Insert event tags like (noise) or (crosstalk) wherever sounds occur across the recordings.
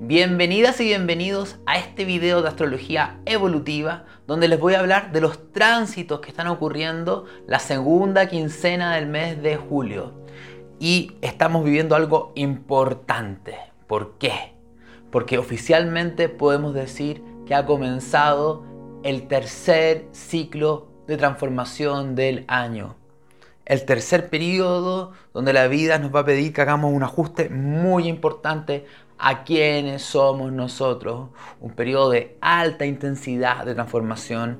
Bienvenidas y bienvenidos a este video de astrología evolutiva donde les voy a hablar de los tránsitos que están ocurriendo la segunda quincena del mes de julio. Y estamos viviendo algo importante. ¿Por qué? Porque oficialmente podemos decir que ha comenzado el tercer ciclo de transformación del año. El tercer periodo donde la vida nos va a pedir que hagamos un ajuste muy importante a quienes somos nosotros. Un periodo de alta intensidad de transformación.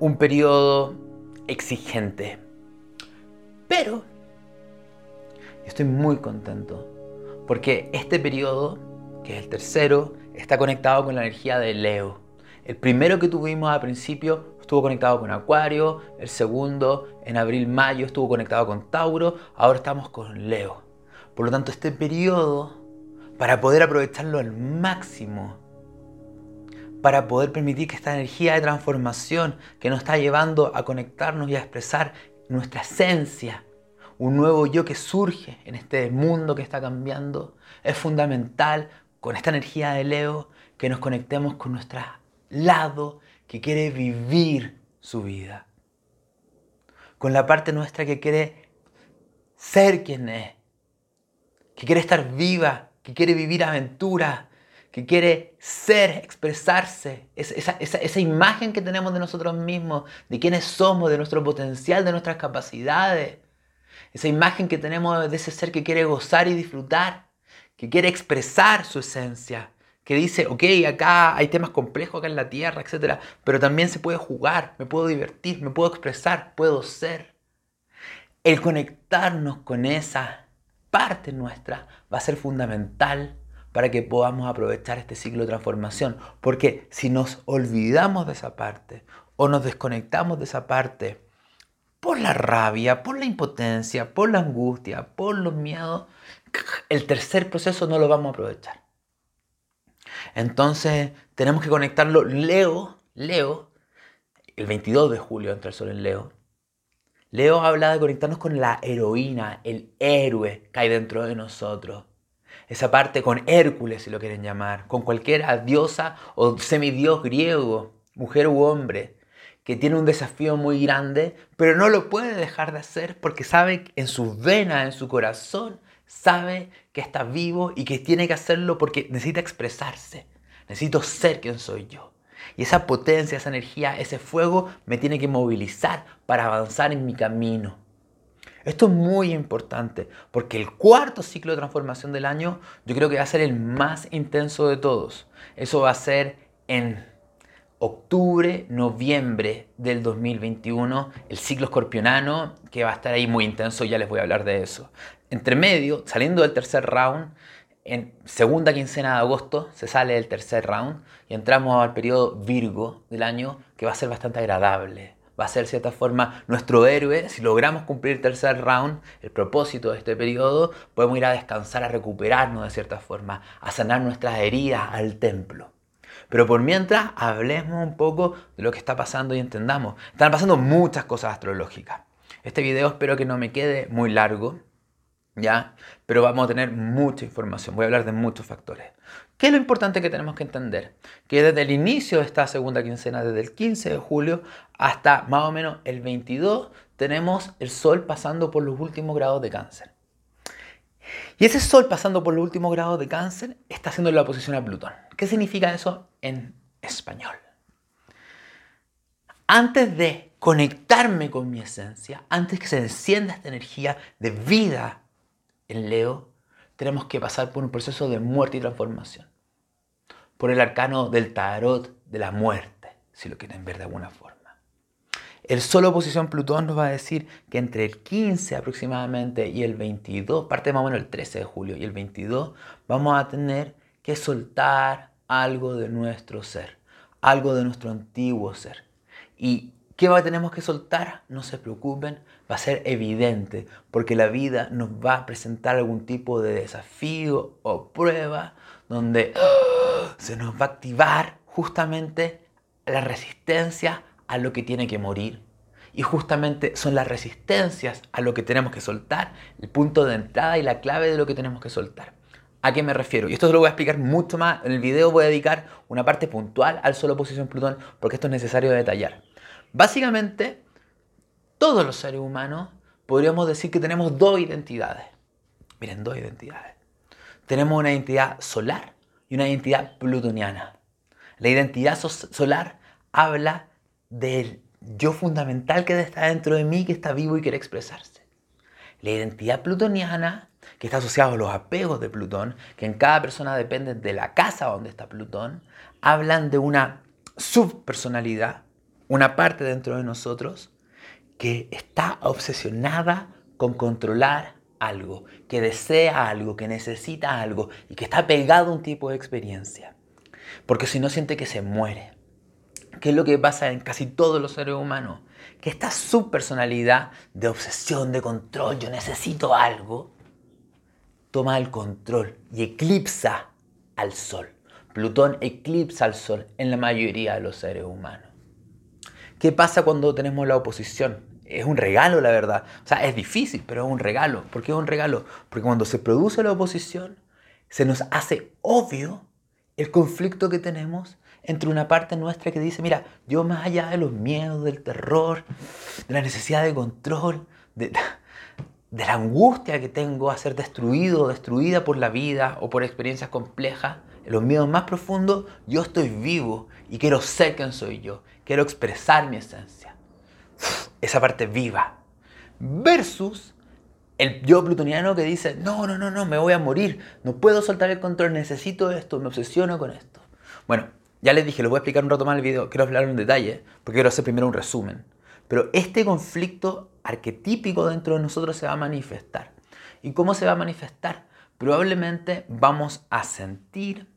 Un periodo exigente. Pero estoy muy contento porque este periodo, que es el tercero, está conectado con la energía de Leo. El primero que tuvimos al principio estuvo conectado con Acuario, el segundo en abril-mayo estuvo conectado con Tauro, ahora estamos con Leo. Por lo tanto, este periodo, para poder aprovecharlo al máximo, para poder permitir que esta energía de transformación que nos está llevando a conectarnos y a expresar nuestra esencia, un nuevo yo que surge en este mundo que está cambiando, es fundamental con esta energía de Leo que nos conectemos con nuestro lado que quiere vivir su vida. Con la parte nuestra que quiere ser quien es. Que quiere estar viva, que quiere vivir aventura, que quiere ser, expresarse. Esa, esa, imagen que tenemos de nosotros mismos, de quiénes somos, de nuestro potencial, de nuestras capacidades. Esa imagen que tenemos de ese ser que quiere gozar y disfrutar, que quiere expresar su esencia que dice, ok, acá hay temas complejos acá en la Tierra, etc. Pero también se puede jugar, me puedo divertir, me puedo expresar, puedo ser. El conectarnos con esa parte nuestra va a ser fundamental para que podamos aprovechar este ciclo de transformación. Porque si nos olvidamos de esa parte o nos desconectamos de esa parte por la rabia, por la impotencia, por la angustia, por los miedos, el tercer proceso no lo vamos a aprovechar. Entonces tenemos que conectarlo. Leo, Leo, el 22 de julio entra el sol en Leo. Leo habla de conectarnos con la heroína, el héroe que hay dentro de nosotros. Esa parte con Hércules, si lo quieren llamar, con cualquier diosa o semidios griego, mujer u hombre, que tiene un desafío muy grande, pero no lo puede dejar de hacer porque sabe en sus venas, en su corazón, sabe que está vivo y que tiene que hacerlo porque necesita expresarse. Necesito ser quien soy yo. Y esa potencia, esa energía, ese fuego me tiene que movilizar para avanzar en mi camino. Esto es muy importante porque el cuarto ciclo de transformación del año yo creo que va a ser el más intenso de todos. Eso va a ser en octubre, noviembre del 2021, el ciclo escorpionano, que va a estar ahí muy intenso, ya les voy a hablar de eso. Entre medio, saliendo del tercer round, en segunda quincena de agosto se sale del tercer round y entramos al periodo Virgo del año, que va a ser bastante agradable. Va a ser de cierta forma nuestro héroe. Si logramos cumplir el tercer round, el propósito de este periodo, podemos ir a descansar, a recuperarnos de cierta forma, a sanar nuestras heridas al templo. Pero por mientras, hablemos un poco de lo que está pasando y entendamos. Están pasando muchas cosas astrológicas. Este video espero que no me quede muy largo, ¿ya? Pero vamos a tener mucha información. Voy a hablar de muchos factores. ¿Qué es lo importante que tenemos que entender? Que desde el inicio de esta segunda quincena, desde el 15 de julio hasta más o menos el 22, tenemos el Sol pasando por los últimos grados de cáncer. Y ese Sol pasando por los últimos grados de cáncer está haciendo la oposición a Plutón. ¿Qué significa eso en español? Antes de conectarme con mi esencia, antes que se encienda esta energía de vida en Leo, tenemos que pasar por un proceso de muerte y transformación. Por el arcano del tarot de la muerte, si lo quieren ver de alguna forma. El solo oposición Plutón nos va a decir que entre el 15 aproximadamente y el 22, parte más o menos el 13 de julio y el 22, vamos a tener que soltar algo de nuestro ser, algo de nuestro antiguo ser. ¿Y qué tenemos que soltar? No se preocupen, va a ser evidente, porque la vida nos va a presentar algún tipo de desafío o prueba donde ¡ah! se nos va a activar justamente la resistencia a lo que tiene que morir. Y justamente son las resistencias a lo que tenemos que soltar, el punto de entrada y la clave de lo que tenemos que soltar. ¿A qué me refiero? Y esto lo voy a explicar mucho más. En el video voy a dedicar una parte puntual al Sol oposición Plutón porque esto es necesario detallar. Básicamente, todos los seres humanos podríamos decir que tenemos dos identidades. Miren, dos identidades. Tenemos una identidad solar y una identidad plutoniana. La identidad solar habla del yo fundamental que está dentro de mí, que está vivo y quiere expresarse. La identidad plutoniana, que está asociada a los apegos de Plutón, que en cada persona depende de la casa donde está Plutón, hablan de una subpersonalidad, una parte dentro de nosotros que está obsesionada con controlar algo, que desea algo, que necesita algo y que está pegado a un tipo de experiencia. Porque si no siente que se muere. ¿Qué es lo que pasa en casi todos los seres humanos? Que esta subpersonalidad de obsesión, de control, yo necesito algo, toma el control y eclipsa al Sol. Plutón eclipsa al Sol en la mayoría de los seres humanos. ¿Qué pasa cuando tenemos la oposición? Es un regalo, la verdad. O sea, es difícil, pero es un regalo. ¿Por qué es un regalo? Porque cuando se produce la oposición, se nos hace obvio el conflicto que tenemos entre una parte nuestra que dice, mira, yo más allá de los miedos, del terror, de la necesidad de control, de, la angustia que tengo a ser destruido o destruida por la vida o por experiencias complejas, los miedos más profundos, yo estoy vivo y quiero ser quien soy yo, quiero expresar mi esencia. Esa parte viva. Versus el yo plutoniano que dice, no, no, no, no, me voy a morir, no puedo soltar el control, necesito esto, me obsesiono con esto. Bueno, ya les dije, lo voy a explicar un rato más el video, quiero hablar en detalle, porque quiero hacer primero un resumen. Pero este conflicto arquetípico dentro de nosotros se va a manifestar. ¿Y cómo se va a manifestar? Probablemente vamos a sentir...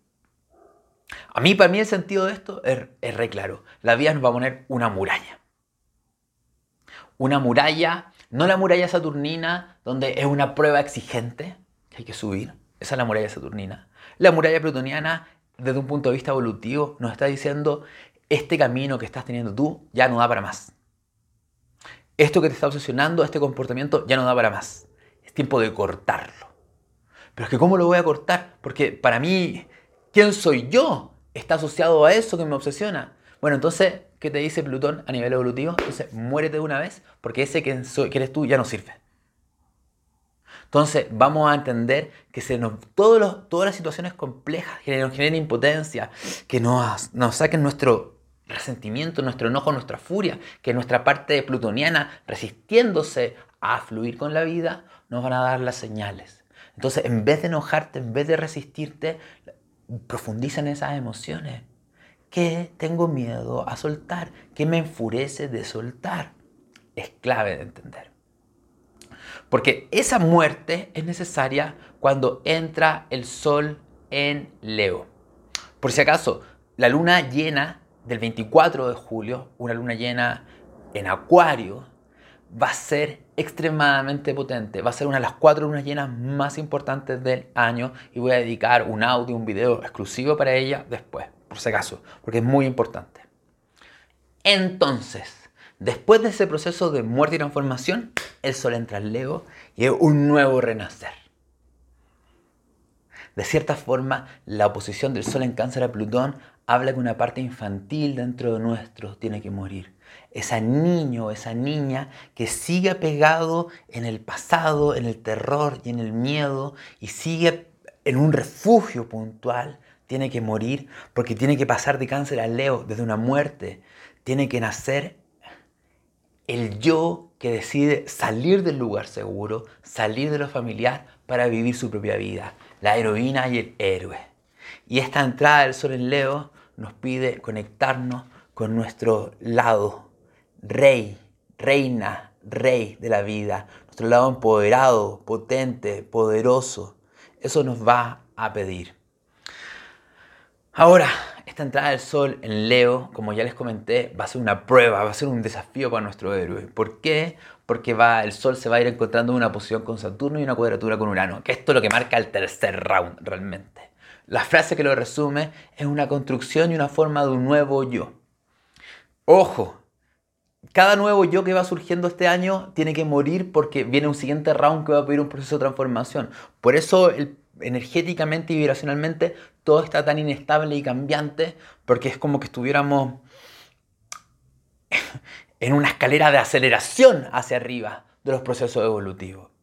A mí, para mí el sentido de esto es, es re claro. La vida nos va a poner una muralla. Una muralla, no la muralla saturnina, donde es una prueba exigente que hay que subir. Esa es la muralla saturnina. La muralla plutoniana desde un punto de vista evolutivo, nos está diciendo, este camino que estás teniendo tú ya no da para más. Esto que te está obsesionando, este comportamiento, ya no da para más. Es tiempo de cortarlo. Pero es que ¿cómo lo voy a cortar? Porque para mí, ¿quién soy yo? Está asociado a eso que me obsesiona. Bueno, entonces, ¿qué te dice Plutón a nivel evolutivo? Entonces, muérete de una vez porque ese que, eres tú ya no sirve. Entonces vamos a entender que nos, todas las situaciones complejas que nos generen impotencia, que nos, nos saquen nuestro resentimiento, nuestro enojo, nuestra furia, que nuestra parte plutoniana resistiéndose a fluir con la vida, nos van a dar las señales. Entonces, en vez de enojarte, en vez de resistirte, profundiza en esas emociones. ¿Qué tengo miedo a soltar? ¿Qué me enfurece de soltar? Es clave de entender. Porque esa muerte es necesaria cuando entra el sol en Leo. Por si acaso, la luna llena del 24 de julio, una luna llena en Acuario, va a ser extremadamente potente. Va a ser una de las cuatro lunas llenas más importantes del año y voy a dedicar un audio, un video exclusivo para ella después, por si acaso, porque es muy importante. Entonces, Después de ese proceso de muerte y transformación, el sol entra al Leo y es un nuevo renacer. De cierta forma, la oposición del sol en cáncer a Plutón habla que una parte infantil dentro de nuestro tiene que morir. Esa niño, esa niña que sigue pegado en el pasado, en el terror y en el miedo y sigue en un refugio puntual, tiene que morir porque tiene que pasar de cáncer a Leo desde una muerte. Tiene que nacer el yo que decide salir del lugar seguro, salir de lo familiar para vivir su propia vida, la heroína y el héroe. Y esta entrada del sol en Leo nos pide conectarnos con nuestro lado rey, reina, rey de la vida, nuestro lado empoderado, potente, poderoso. Eso nos va a pedir. Ahora, esta entrada del sol en Leo, como ya les comenté, va a ser una prueba, va a ser un desafío para nuestro héroe. ¿Por qué? Porque va, el sol se va a ir encontrando una posición con Saturno y una cuadratura con Urano, que esto es lo que marca el tercer round realmente. La frase que lo resume es una construcción y una forma de un nuevo yo. Ojo, cada nuevo yo que va surgiendo este año tiene que morir porque viene un siguiente round que va a pedir un proceso de transformación. Por eso el energéticamente y vibracionalmente todo está tan inestable y cambiante porque es como que estuviéramos (laughs) en una escalera de aceleración hacia arriba de los procesos evolutivos.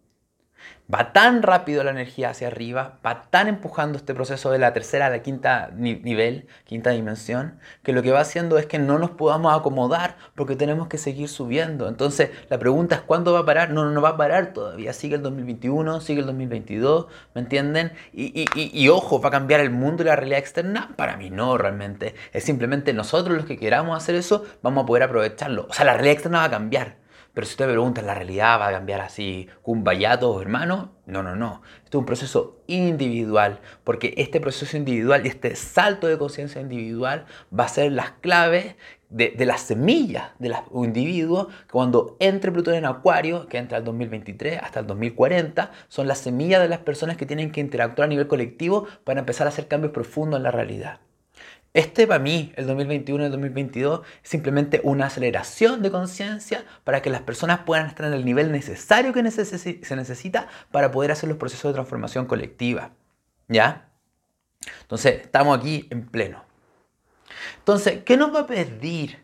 Va tan rápido la energía hacia arriba, va tan empujando este proceso de la tercera a la quinta nivel, quinta dimensión, que lo que va haciendo es que no nos podamos acomodar porque tenemos que seguir subiendo. Entonces la pregunta es ¿cuándo va a parar? No, no va a parar todavía. Sigue el 2021, sigue el 2022, ¿me entienden? Y, y ojo, ¿va a cambiar el mundo y la realidad externa? Para mí no, realmente. Es simplemente nosotros los que queramos hacer eso, vamos a poder aprovecharlo. O sea, la realidad externa va a cambiar pero si usted me pregunta, ¿la realidad va a cambiar así, cumbayato, hermano? No, no, no. Esto es un proceso individual, porque este proceso individual y este salto de conciencia individual va a ser las claves de, de las semillas de los individuos que cuando entre Plutón en Acuario, que entra el 2023 hasta el 2040, son las semillas de las personas que tienen que interactuar a nivel colectivo para empezar a hacer cambios profundos en la realidad. Este para mí, el 2021 y el 2022, es simplemente una aceleración de conciencia para que las personas puedan estar en el nivel necesario que se necesita para poder hacer los procesos de transformación colectiva. ¿Ya? Entonces, estamos aquí en pleno. Entonces, ¿qué nos va a pedir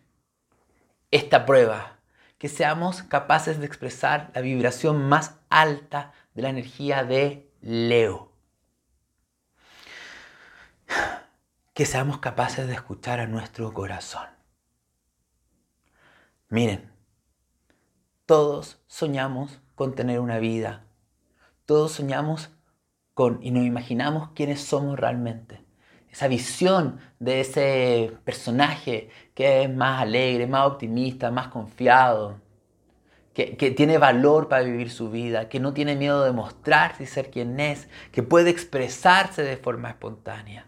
esta prueba? Que seamos capaces de expresar la vibración más alta de la energía de Leo. Que seamos capaces de escuchar a nuestro corazón. Miren, todos soñamos con tener una vida, todos soñamos con y nos imaginamos quiénes somos realmente. Esa visión de ese personaje que es más alegre, más optimista, más confiado, que, que, tiene valor para vivir su vida, que no tiene miedo de mostrarse y ser quien es, que puede expresarse de forma espontánea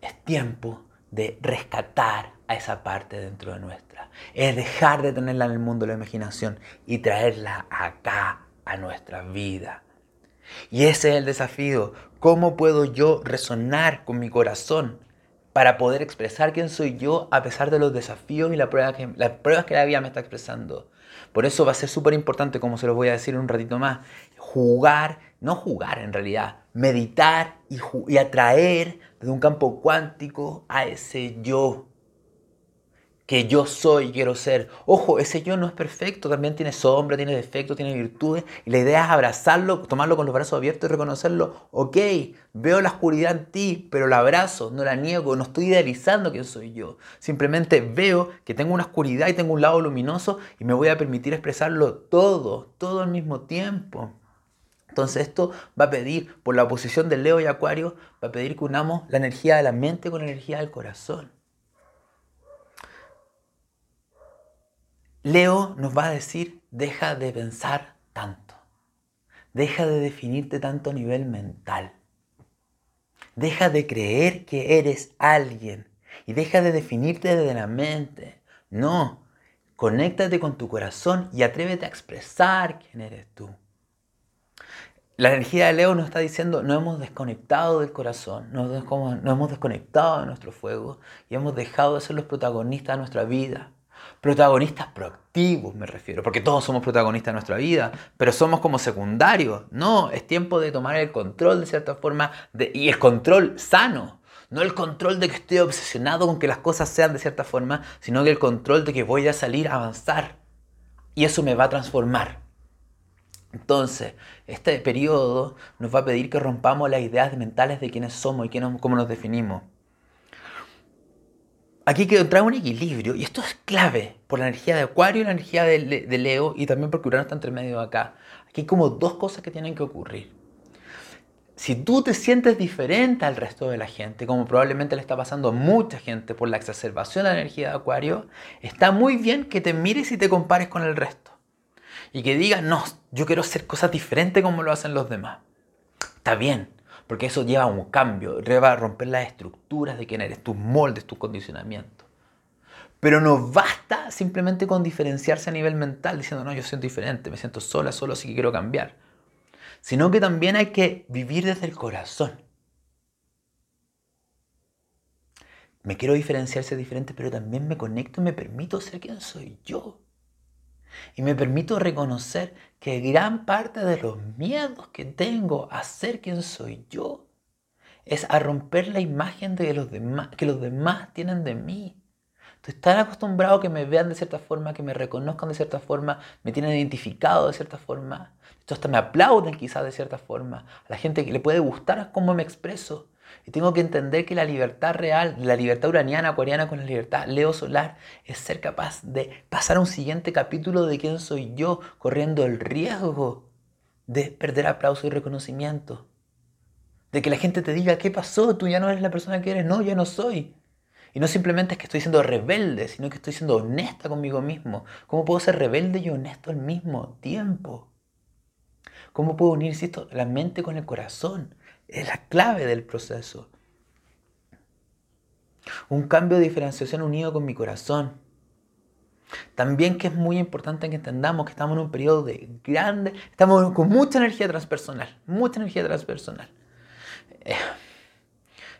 es tiempo de rescatar a esa parte dentro de nuestra. Es dejar de tenerla en el mundo de la imaginación y traerla acá, a nuestra vida. Y ese es el desafío. ¿Cómo puedo yo resonar con mi corazón para poder expresar quién soy yo a pesar de los desafíos y las pruebas que, las pruebas que la vida me está expresando? Por eso va a ser súper importante, como se lo voy a decir un ratito más, jugar, no jugar en realidad, meditar y, y atraer desde un campo cuántico a ese yo que yo soy, quiero ser. Ojo, ese yo no es perfecto, también tiene sombra, tiene defectos, tiene virtudes. Y la idea es abrazarlo, tomarlo con los brazos abiertos y reconocerlo. Ok, veo la oscuridad en ti, pero la abrazo, no la niego, no estoy idealizando quién soy yo. Simplemente veo que tengo una oscuridad y tengo un lado luminoso y me voy a permitir expresarlo todo, todo al mismo tiempo. Entonces esto va a pedir, por la oposición de Leo y Acuario, va a pedir que unamos la energía de la mente con la energía del corazón. Leo nos va a decir, deja de pensar tanto, deja de definirte tanto a nivel mental, deja de creer que eres alguien y deja de definirte desde la mente. No, conéctate con tu corazón y atrévete a expresar quién eres tú. La energía de Leo nos está diciendo, no hemos desconectado del corazón, no hemos desconectado de nuestro fuego y hemos dejado de ser los protagonistas de nuestra vida. Protagonistas proactivos me refiero, porque todos somos protagonistas de nuestra vida, pero somos como secundarios. No, es tiempo de tomar el control de cierta forma y el control sano. No el control de que estoy obsesionado con que las cosas sean de cierta forma, sino que el control de que voy a salir a avanzar. Y eso me va a transformar. Entonces, este periodo nos va a pedir que rompamos las ideas mentales de quiénes somos y cómo nos definimos. Aquí que entrar un equilibrio y esto es clave por la energía de Acuario y la energía de, Leo y también porque Urano está entre medio acá. Aquí hay como dos cosas que tienen que ocurrir. Si tú te sientes diferente al resto de la gente, como probablemente le está pasando a mucha gente por la exacerbación de la energía de Acuario, está muy bien que te mires y te compares con el resto y que digas, no, yo quiero hacer cosas diferentes como lo hacen los demás. Está bien, porque eso lleva a un cambio, lleva a romper las estructuras de quién eres, tus moldes, tus condicionamientos. Pero no basta simplemente con diferenciarse a nivel mental diciendo, no, yo siento diferente, me siento sola, solo, así que quiero cambiar. Sino que también hay que vivir desde el corazón. Me quiero diferenciarse diferente, pero también me conecto y me permito ser quien soy yo. Y me permito reconocer que gran parte de los miedos que tengo a ser quien soy yo es a romper la imagen de los demás, que los demás tienen de mí. Estoy tan acostumbrado a que me vean de cierta forma, que me reconozcan de cierta forma, me tienen identificado de cierta forma. Esto hasta me aplauden quizás de cierta forma. A la gente que le puede gustar cómo me expreso. Y tengo que entender que la libertad real, la libertad uraniana, acuariana con la libertad leo solar, es ser capaz de pasar a un siguiente capítulo de quién soy yo, corriendo el riesgo de perder aplauso y reconocimiento. De que la gente te diga, ¿qué pasó? Tú ya no eres la persona que eres. No, ya no soy. Y no simplemente es que estoy siendo rebelde, sino que estoy siendo honesta conmigo mismo. ¿Cómo puedo ser rebelde y honesto al mismo tiempo? ¿Cómo puedo unir la mente con el corazón? Es la clave del proceso. Un cambio de diferenciación unido con mi corazón. También que es muy importante que entendamos que estamos en un periodo de grande, estamos con mucha energía transpersonal, mucha energía transpersonal. Eh,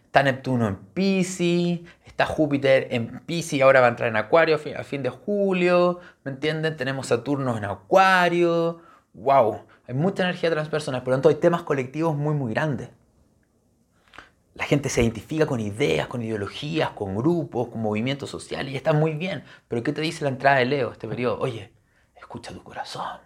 está Neptuno en Pisces, está Júpiter en Pisces ahora va a entrar en Acuario a fin de julio, ¿me entienden? Tenemos Saturno en Acuario, wow, hay mucha energía transpersonal, por lo tanto hay temas colectivos muy, muy grandes. La gente se identifica con ideas, con ideologías, con grupos, con movimientos sociales y está muy bien. Pero ¿qué te dice la entrada de Leo este periodo? Oye, escucha tu corazón.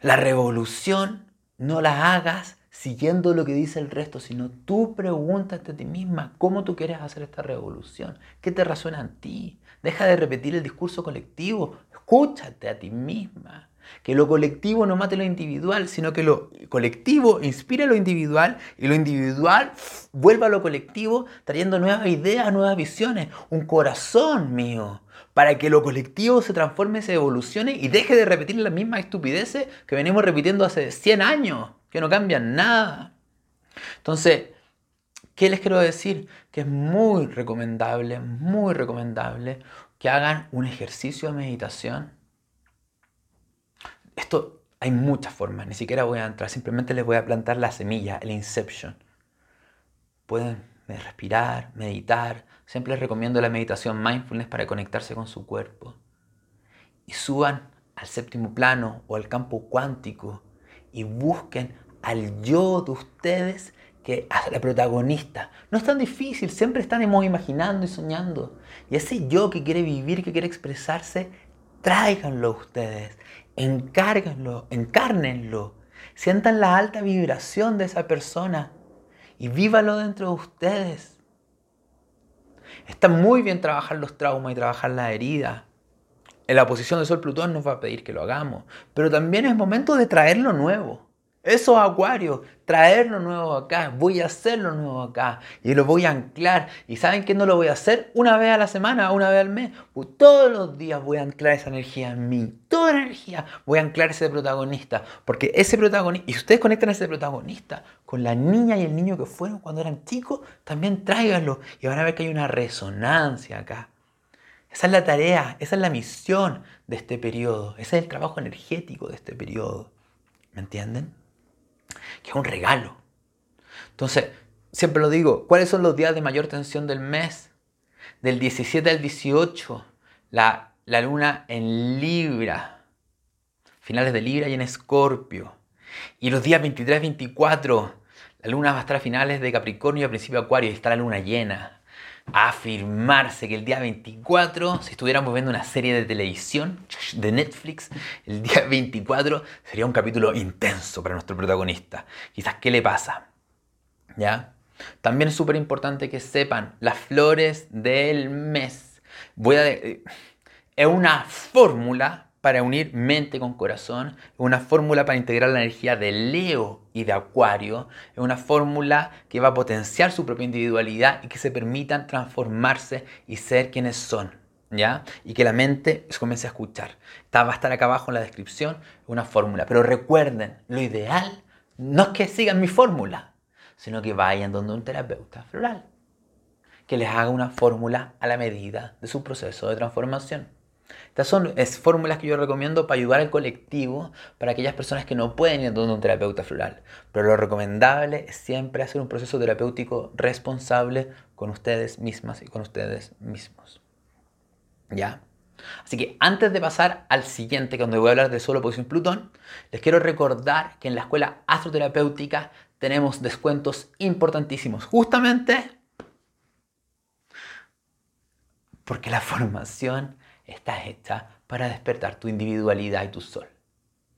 La revolución no la hagas siguiendo lo que dice el resto, sino tú pregúntate a ti misma cómo tú quieres hacer esta revolución, qué te resuena en ti. Deja de repetir el discurso colectivo, escúchate a ti misma. Que lo colectivo no mate lo individual, sino que lo colectivo inspire lo individual y lo individual vuelva a lo colectivo trayendo nuevas ideas, nuevas visiones, un corazón mío, para que lo colectivo se transforme, se evolucione y deje de repetir las mismas estupideces que venimos repitiendo hace 100 años, que no cambian nada. Entonces, ¿qué les quiero decir? Que es muy recomendable, muy recomendable que hagan un ejercicio de meditación esto hay muchas formas, ni siquiera voy a entrar, simplemente les voy a plantar la semilla, el inception. Pueden respirar, meditar, siempre les recomiendo la meditación mindfulness para conectarse con su cuerpo. Y suban al séptimo plano o al campo cuántico y busquen al yo de ustedes que a la protagonista. No es tan difícil, siempre estamos imaginando y soñando. Y ese yo que quiere vivir, que quiere expresarse, tráiganlo ustedes encárguenlo, encárnenlo, sientan la alta vibración de esa persona y vívalo dentro de ustedes. Está muy bien trabajar los traumas y trabajar la herida. En la posición de Sol Plutón nos va a pedir que lo hagamos, pero también es momento de traer lo nuevo. Eso Acuario, traerlo nuevo acá, voy a hacerlo nuevo acá y lo voy a anclar. ¿Y saben que no lo voy a hacer una vez a la semana, una vez al mes? Pues todos los días voy a anclar esa energía en mí, toda la energía voy a anclar ese protagonista. Porque ese protagonista, y ustedes conectan a ese protagonista con la niña y el niño que fueron cuando eran chicos, también tráiganlo y van a ver que hay una resonancia acá. Esa es la tarea, esa es la misión de este periodo, ese es el trabajo energético de este periodo. ¿Me entienden? Que es un regalo. Entonces, siempre lo digo, ¿cuáles son los días de mayor tensión del mes? Del 17 al 18, la, la luna en Libra, finales de Libra y en Escorpio. Y los días 23 24, la luna va a estar a finales de Capricornio y a principio de Acuario y está la luna llena afirmarse que el día 24, si estuviéramos viendo una serie de televisión de Netflix, el día (laughs) 24 sería un capítulo intenso para nuestro protagonista. Quizás, ¿qué le pasa? ¿Ya? También es súper importante que sepan las flores del mes. Voy a... Es una fórmula para unir mente con corazón, una fórmula para integrar la energía de Leo y de Acuario, una fórmula que va a potenciar su propia individualidad y que se permitan transformarse y ser quienes son. ¿Ya? Y que la mente se comience a escuchar. Está, va a estar acá abajo en la descripción una fórmula. Pero recuerden, lo ideal no es que sigan mi fórmula, sino que vayan donde un terapeuta floral, que les haga una fórmula a la medida de su proceso de transformación. Estas son fórmulas que yo recomiendo para ayudar al colectivo, para aquellas personas que no pueden ir donde un terapeuta floral. Pero lo recomendable es siempre hacer un proceso terapéutico responsable con ustedes mismas y con ustedes mismos. ¿Ya? Así que antes de pasar al siguiente, donde voy a hablar de solo oposición Plutón, les quiero recordar que en la escuela astroterapéutica tenemos descuentos importantísimos, justamente porque la formación está hecha para despertar tu individualidad y tu sol.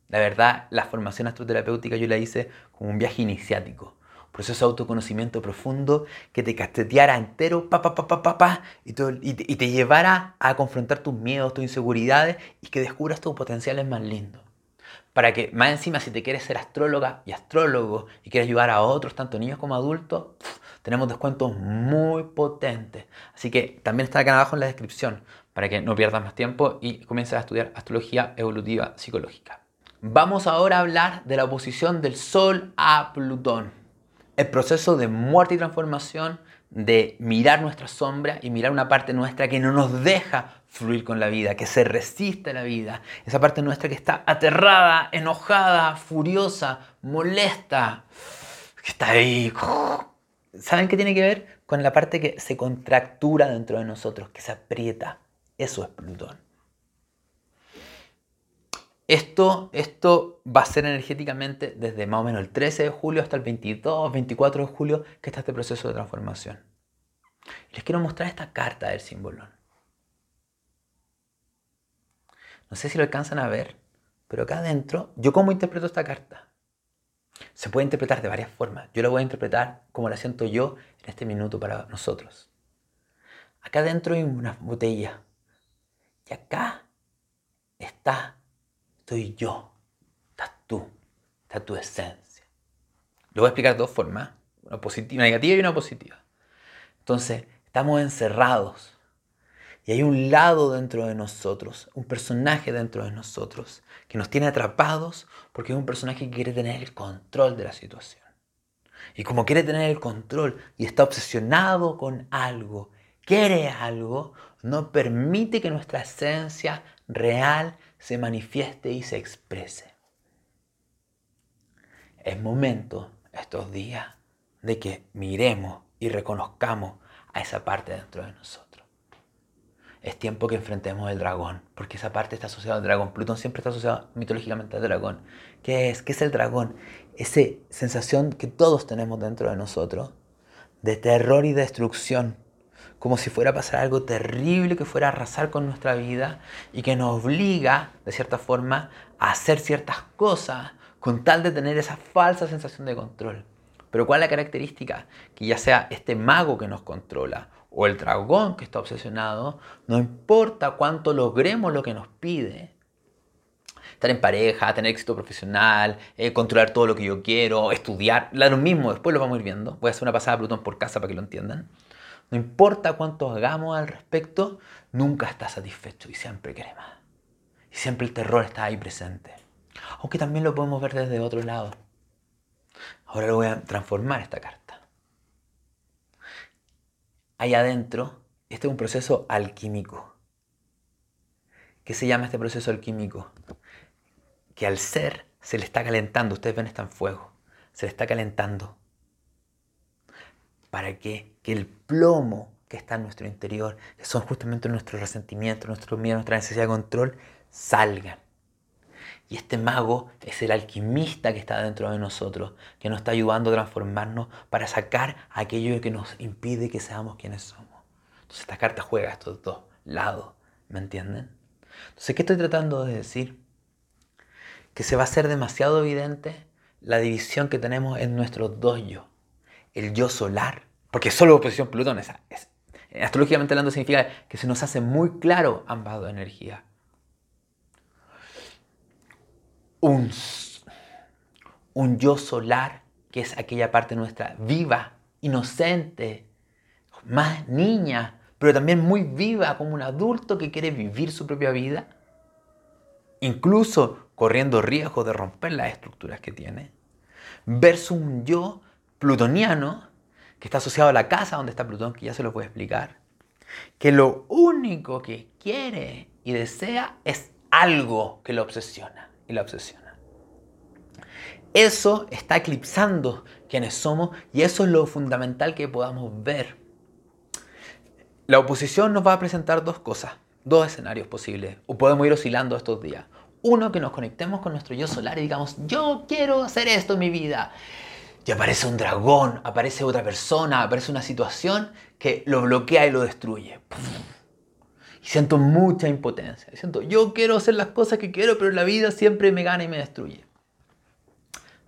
La verdad, la formación astroterapéutica yo la hice como un viaje iniciático proceso de autoconocimiento profundo que te casteteara entero, pa, pa, pa, pa, pa, pa y, y, te, llevara a confrontar tus miedos, tus inseguridades y que descubras tus potenciales más lindos. Para que más encima si te quieres ser astróloga y astrólogo y quieres ayudar a otros, tanto niños como adultos, tenemos descuentos muy potentes. Así que también está acá abajo en la descripción para que no pierdas más tiempo y comiences a estudiar astrología evolutiva psicológica. Vamos ahora a hablar de la oposición del Sol a Plutón el proceso de muerte y transformación, de mirar nuestra sombra y mirar una parte nuestra que no nos deja fluir con la vida, que se resiste a la vida, esa parte nuestra que está aterrada, enojada, furiosa, molesta, que está ahí. ¿Saben qué tiene que ver? Con la parte que se contractura dentro de nosotros, que se aprieta. Eso es Plutón. Esto, esto va a ser energéticamente desde más o menos el 13 de julio hasta el 22, 24 de julio que está este proceso de transformación. les quiero mostrar esta carta del símbolo. No sé si lo alcanzan a ver, pero acá adentro, ¿yo cómo interpreto esta carta? Se puede interpretar de varias formas. Yo la voy a interpretar como la siento yo en este minuto para nosotros. Acá adentro hay una botella. Y acá está estoy yo, estás tú, está tu esencia. Lo voy a explicar de dos formas, una, positiva, una negativa y una positiva. Entonces, estamos encerrados y hay un lado dentro de nosotros, un personaje dentro de nosotros que nos tiene atrapados porque es un personaje que quiere tener el control de la situación. Y como quiere tener el control y está obsesionado con algo, quiere algo, no permite que nuestra esencia real se manifieste y se exprese. Es momento estos días de que miremos y reconozcamos a esa parte dentro de nosotros. Es tiempo que enfrentemos el dragón, porque esa parte está asociada al dragón. Plutón siempre está asociado mitológicamente al dragón. ¿Qué es? ¿Qué es el dragón? Esa sensación que todos tenemos dentro de nosotros de terror y destrucción como si fuera a pasar algo terrible que fuera a arrasar con nuestra vida y que nos obliga, de cierta forma, a hacer ciertas cosas con tal de tener esa falsa sensación de control. Pero ¿cuál es la característica? Que ya sea este mago que nos controla o el dragón que está obsesionado, no importa cuánto logremos lo que nos pide, estar en pareja, tener éxito profesional, eh, controlar todo lo que yo quiero, estudiar, lo mismo, después lo vamos a ir viendo. Voy a hacer una pasada a Plutón por casa para que lo entiendan. No importa cuánto hagamos al respecto, nunca está satisfecho y siempre quiere más. Y siempre el terror está ahí presente. Aunque también lo podemos ver desde otro lado. Ahora lo voy a transformar esta carta. Ahí adentro, este es un proceso alquímico. ¿Qué se llama este proceso alquímico? Que al ser se le está calentando, ustedes ven está en fuego, se le está calentando para que, que el plomo que está en nuestro interior, que son justamente nuestros resentimientos, nuestros miedos, nuestra necesidad de control, salgan. Y este mago es el alquimista que está dentro de nosotros, que nos está ayudando a transformarnos para sacar aquello que nos impide que seamos quienes somos. Entonces esta carta juega estos dos lados, ¿me entienden? Entonces, ¿qué estoy tratando de decir? Que se va a hacer demasiado evidente la división que tenemos en nuestros dos yo. El yo solar porque solo oposición Plutón es, astrológicamente hablando significa que se nos hace muy claro ambas dos energías. Un, un yo solar, que es aquella parte nuestra viva, inocente, más niña, pero también muy viva como un adulto que quiere vivir su propia vida, incluso corriendo riesgo de romper las estructuras que tiene, versus un yo plutoniano que está asociado a la casa donde está Plutón, que ya se lo voy a explicar, que lo único que quiere y desea es algo que lo obsesiona y la obsesiona. Eso está eclipsando quienes somos y eso es lo fundamental que podamos ver. La oposición nos va a presentar dos cosas. dos escenarios posibles, o podemos ir oscilando estos días. Uno, que nos conectemos con nuestro yo solar y digamos, yo quiero hacer esto en mi vida. Y aparece un dragón, aparece otra persona, aparece una situación que lo bloquea y lo destruye. Y siento mucha impotencia. Siento, yo quiero hacer las cosas que quiero, pero la vida siempre me gana y me destruye.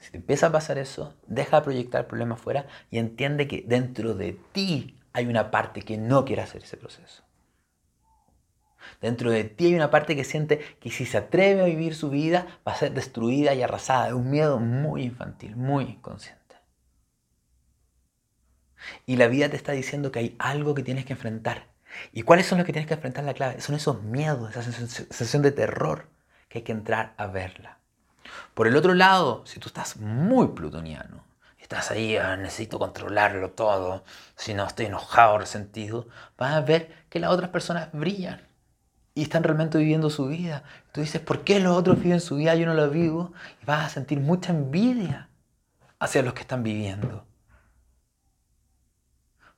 Si te empieza a pasar eso, deja de proyectar el problema afuera y entiende que dentro de ti hay una parte que no quiere hacer ese proceso. Dentro de ti hay una parte que siente que si se atreve a vivir su vida va a ser destruida y arrasada. Es un miedo muy infantil, muy inconsciente. Y la vida te está diciendo que hay algo que tienes que enfrentar. ¿Y cuáles son los que tienes que enfrentar la clave? Son esos miedos, esa sensación de terror que hay que entrar a verla. Por el otro lado, si tú estás muy plutoniano, estás ahí, ah, necesito controlarlo todo, si no estoy enojado, resentido, vas a ver que las otras personas brillan y están realmente viviendo su vida. Tú dices, ¿por qué los otros viven su vida? Yo no la vivo. Y vas a sentir mucha envidia hacia los que están viviendo.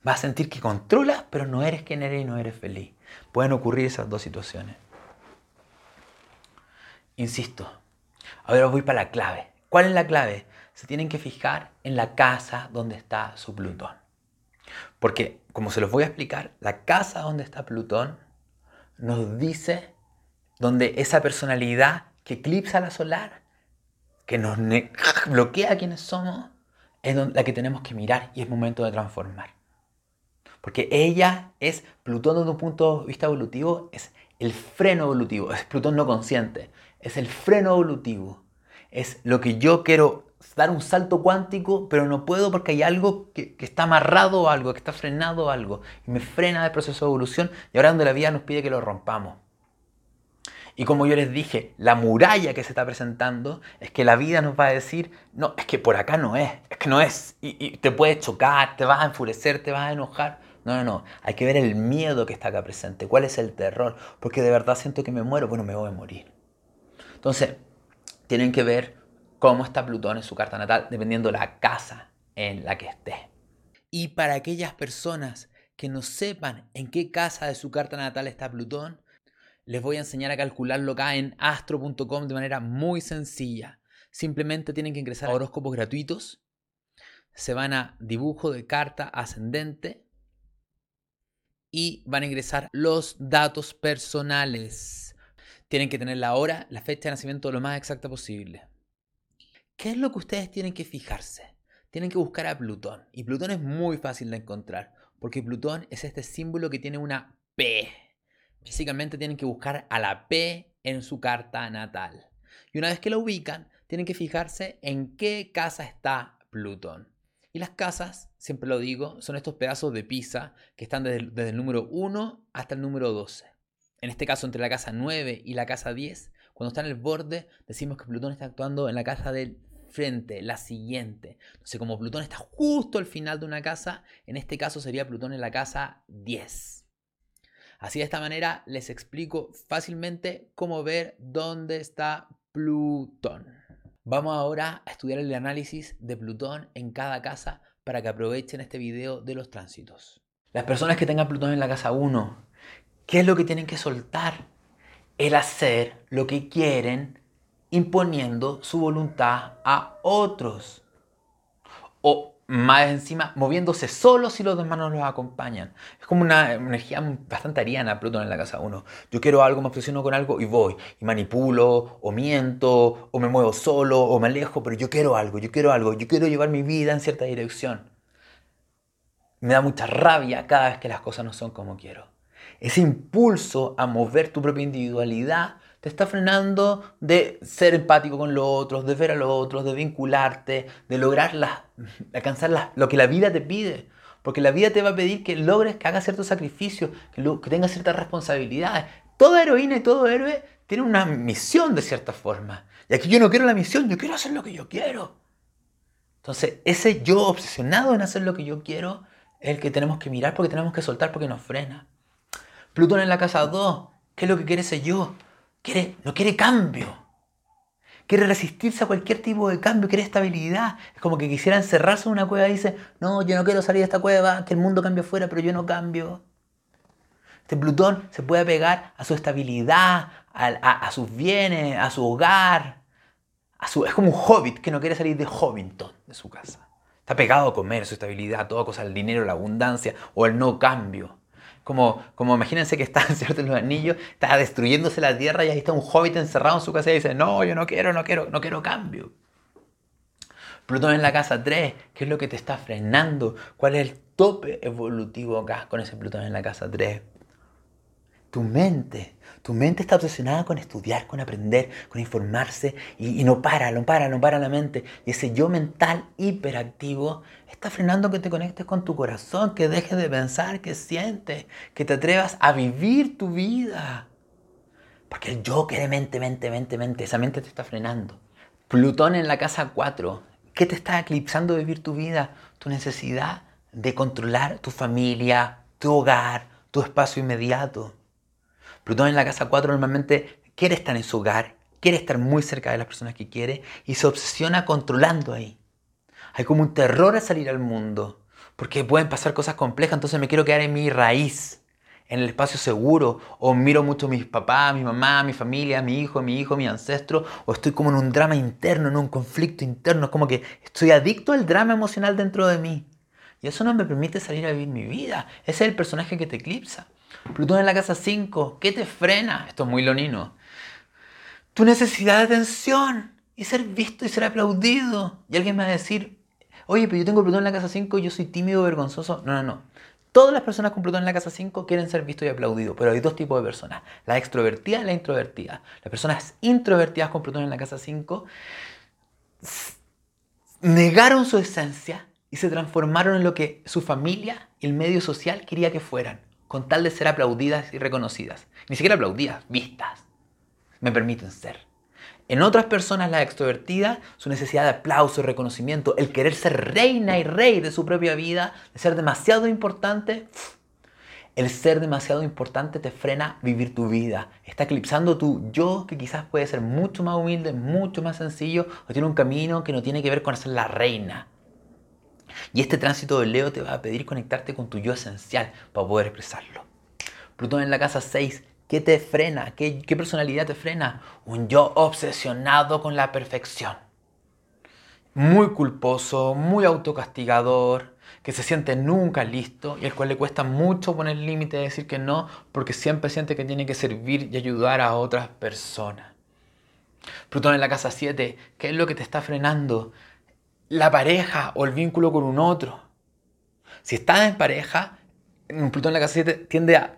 Vas a sentir que controlas, pero no eres quien eres y no eres feliz. Pueden ocurrir esas dos situaciones. Insisto, ahora voy para la clave. ¿Cuál es la clave? Se tienen que fijar en la casa donde está su Plutón. Porque, como se los voy a explicar, la casa donde está Plutón nos dice donde esa personalidad que eclipsa la solar, que nos (laughs) bloquea quienes somos, es la que tenemos que mirar y es momento de transformar. Porque ella es, Plutón desde un punto de vista evolutivo, es el freno evolutivo, es Plutón no consciente, es el freno evolutivo, es lo que yo quiero dar un salto cuántico, pero no puedo porque hay algo que, está amarrado a algo, que está frenado a algo, y me frena el proceso de evolución, y ahora donde la vida nos pide que lo rompamos. Y como yo les dije, la muralla que se está presentando es que la vida nos va a decir, no, es que por acá no es, es que no es, y, y te puedes chocar, te vas a enfurecer, te vas a enojar. No, no, no, hay que ver el miedo que está acá presente, cuál es el terror, porque de verdad siento que me muero, bueno, me voy a morir. Entonces, tienen que ver cómo está Plutón en su carta natal, dependiendo la casa en la que esté. Y para aquellas personas que no sepan en qué casa de su carta natal está Plutón, les voy a enseñar a calcularlo acá en astro.com de manera muy sencilla. Simplemente tienen que ingresar a horóscopos gratuitos, se van a dibujo de carta ascendente y van a ingresar los datos personales. Tienen que tener la hora, la fecha de nacimiento lo más exacta posible. ¿Qué es lo que ustedes tienen que fijarse? Tienen que buscar a Plutón. Y Plutón es muy fácil de encontrar, porque Plutón es este símbolo que tiene una P. Básicamente tienen que buscar a la P en su carta natal. Y una vez que la ubican, tienen que fijarse en qué casa está Plutón. Y las casas, siempre lo digo, son estos pedazos de pizza que están desde, desde, el número 1 hasta el número 12. En este caso, entre la casa 9 y la casa 10, cuando está en el borde, decimos que Plutón está actuando en la casa del frente, la siguiente. Entonces, como Plutón está justo al final de una casa, en este caso sería Plutón en la casa 10. Así de esta manera les explico fácilmente cómo ver dónde está Plutón. Vamos ahora a estudiar el análisis de Plutón en cada casa para que aprovechen este video de los tránsitos. Las personas que tengan Plutón en la casa 1, ¿qué es lo que tienen que soltar? El hacer lo que quieren imponiendo su voluntad a otros. O más encima, moviéndose solo si los demás no los acompañan. Es como una energía bastante ariana, Plutón en la casa 1. Yo quiero algo, me obsesiono con algo y voy. Y manipulo, o miento, o me muevo solo, o me alejo, pero yo quiero algo, yo quiero algo, yo quiero llevar mi vida en cierta dirección. Me da mucha rabia cada vez que las cosas no son como quiero. Ese impulso a mover tu propia individualidad te está frenando de ser empático con los otros, de ver a los otros, de vincularte, de lograr alcanzar lo que la vida te pide. Porque la vida te va a pedir que logres, que hagas ciertos sacrificios, que, que tengas ciertas responsabilidades. Toda heroína y todo héroe tiene una misión de cierta forma. Y aquí yo no quiero la misión, yo quiero hacer lo que yo quiero. Entonces, ese yo obsesionado en hacer lo que yo quiero es el que tenemos que mirar porque tenemos que soltar porque nos frena. Plutón en la casa 2, ¿qué es lo que quiere ese yo? Quiere, no quiere cambio. Quiere resistirse a cualquier tipo de cambio, quiere estabilidad. Es como que quisiera encerrarse en una cueva y dice, no, yo no quiero salir de esta cueva, que el mundo cambie afuera, pero yo no cambio. Este Plutón se puede apegar a su estabilidad, a, sus bienes, a su hogar. A su, es como un hobbit que no quiere salir de Hobbiton, de su casa. Está pegado a comer, su estabilidad, toda cosa, el dinero, la abundancia o el no cambio. Como, como imagínense que está, (laughs) ¿cierto? En los anillos, está destruyéndose la tierra y ahí está un hobbit encerrado en su casa y dice, no, yo no quiero, no quiero, no quiero cambio. Plutón en la casa 3, ¿qué es lo que te está frenando? ¿Cuál es el tope evolutivo acá con ese Plutón en la casa 3? Tu mente, tu mente está obsesionada con estudiar, con aprender, con informarse y, no para, no para, no para la mente. Y ese yo mental hiperactivo está frenando que te conectes con tu corazón, que dejes de pensar, que sientes, que te atrevas a vivir tu vida. Porque el yo quiere mente, mente, mente, mente, esa mente te está frenando. Plutón en la casa 4, ¿qué te está eclipsando vivir tu vida? Tu necesidad de controlar tu familia, tu hogar, tu espacio inmediato. Plutón en la casa 4 normalmente quiere estar en su hogar, quiere estar muy cerca de las personas que quiere y se obsesiona controlando ahí. Hay como un terror a salir al mundo, porque pueden pasar cosas complejas, entonces me quiero quedar en mi raíz, en el espacio seguro, o miro mucho a mis papás, mi mamá, mi familia, mi hijo, mi hijo, mi ancestro, o estoy como en un drama interno, en un conflicto interno, es como que estoy adicto al drama emocional dentro de mí. Y eso no me permite salir a vivir mi vida. Ese es el personaje que te eclipsa. Plutón en la casa 5, ¿qué te frena? Esto es muy lonino. Tu necesidad de atención y ser visto y ser aplaudido. Y alguien me va a decir, oye, pero yo tengo Plutón en la casa 5 y yo soy tímido, vergonzoso. No, no, no. Todas las personas con Plutón en la casa 5 quieren ser vistos y aplaudidos, pero hay dos tipos de personas, la extrovertida y la introvertida. Las personas introvertidas con Plutón en la casa 5 negaron su esencia y se transformaron en lo que su familia y el medio social quería que fueran con tal de ser aplaudidas y reconocidas. Ni siquiera aplaudidas, vistas. Me permiten ser. En otras personas, la extrovertida, su necesidad de aplauso y reconocimiento, el querer ser reina y rey de su propia vida, de ser demasiado importante, el ser demasiado importante te frena vivir tu vida. Está eclipsando tu yo, que quizás puede ser mucho más humilde, mucho más sencillo, o tiene un camino que no tiene que ver con ser la reina. Y este tránsito de Leo te va a pedir conectarte con tu yo esencial para poder expresarlo. Plutón en la casa 6, ¿qué te frena? ¿Qué, ¿Qué, personalidad te frena? Un yo obsesionado con la perfección. Muy culposo, muy autocastigador, que se siente nunca listo y al cual le cuesta mucho poner límite y decir que no, porque siempre siente que tiene que servir y ayudar a otras personas. Plutón en la casa 7, ¿qué es lo que te está frenando? la pareja o el vínculo con un otro. Si estás en pareja, Plutón en la casa 7 tiende a,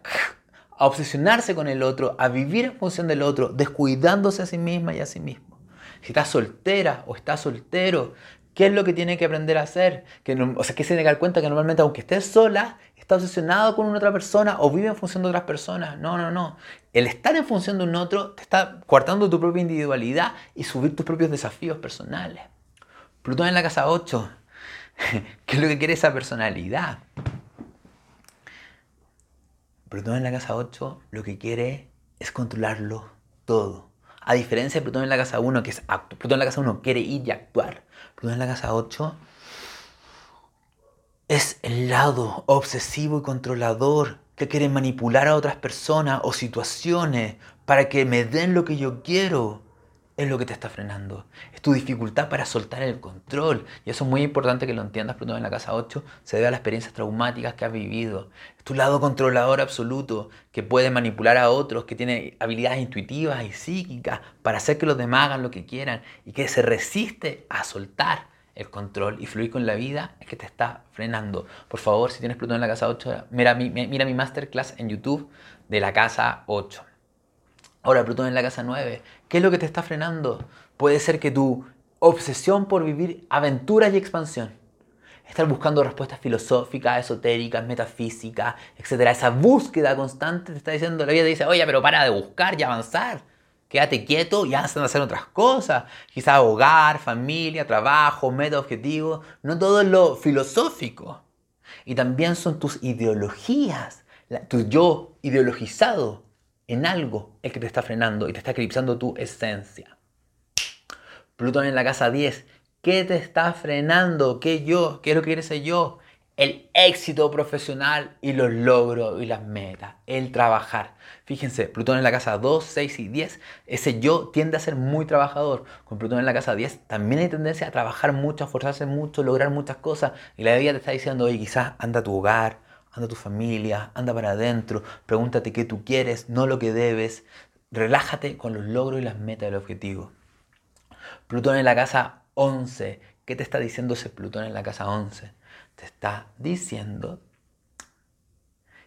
a obsesionarse con el otro, a vivir en función del otro, descuidándose a sí misma y a sí mismo. Si estás soltera o estás soltero, ¿qué es lo que tiene que aprender a hacer? Que o sea, que se tiene que dar cuenta que normalmente aunque estés sola, está obsesionado con una otra persona o vive en función de otras personas. No, no, no. El estar en función de un otro te está coartando tu propia individualidad y subir tus propios desafíos personales. Plutón en la casa 8. (laughs) ¿Qué es lo que quiere esa personalidad? Plutón en la casa 8 lo que quiere es controlarlo todo. A diferencia de Plutón en la casa 1, que es acto. Plutón en la casa 1 quiere ir y actuar. Plutón en la casa 8 es el lado obsesivo y controlador que quiere manipular a otras personas o situaciones para que me den lo que yo quiero es lo que te está frenando. Es tu dificultad para soltar el control. Y eso es muy importante que lo entiendas, Plutón en la casa 8 se debe a las experiencias traumáticas que has vivido. Es tu lado controlador absoluto que puede manipular a otros, que tiene habilidades intuitivas y psíquicas para hacer que los demás hagan lo que quieran y que se resiste a soltar el control y fluir con la vida es que te está frenando. Por favor, si tienes Plutón en la casa 8, mira mi, masterclass en YouTube de la casa 8. Ahora, Plutón en la casa 9, ¿qué es lo que te está frenando? Puede ser que tu obsesión por vivir aventuras y expansión, estar buscando respuestas filosóficas, esotéricas, metafísicas, etc. Esa búsqueda constante te está diciendo, la vida te dice, oye, pero para de buscar y avanzar. Quédate quieto y haz hacer otras cosas. Quizás hogar, familia, trabajo, meta, objetivo. No todo es lo filosófico. Y también son tus ideologías, tu yo ideologizado en algo el que te está frenando y te está eclipsando tu esencia. Plutón en la casa 10. ¿Qué te está frenando? ¿Qué yo? ¿Qué es lo que quiere ser yo? el éxito profesional y los logros y las metas, el trabajar. Fíjense, Plutón en la casa 2, 6 y 10, ese yo tiende a ser muy trabajador. Con Plutón en la casa 10 también hay tendencia a trabajar mucho, a esforzarse mucho, lograr muchas cosas. Y la vida te está diciendo, oye, quizás anda a tu hogar, anda a tu familia, anda para adentro, pregúntate qué tú quieres, no lo que debes. Relájate con los logros y las metas del objetivo. Plutón en la casa 11, ¿qué te está diciendo ese Plutón en la casa 11? te está diciendo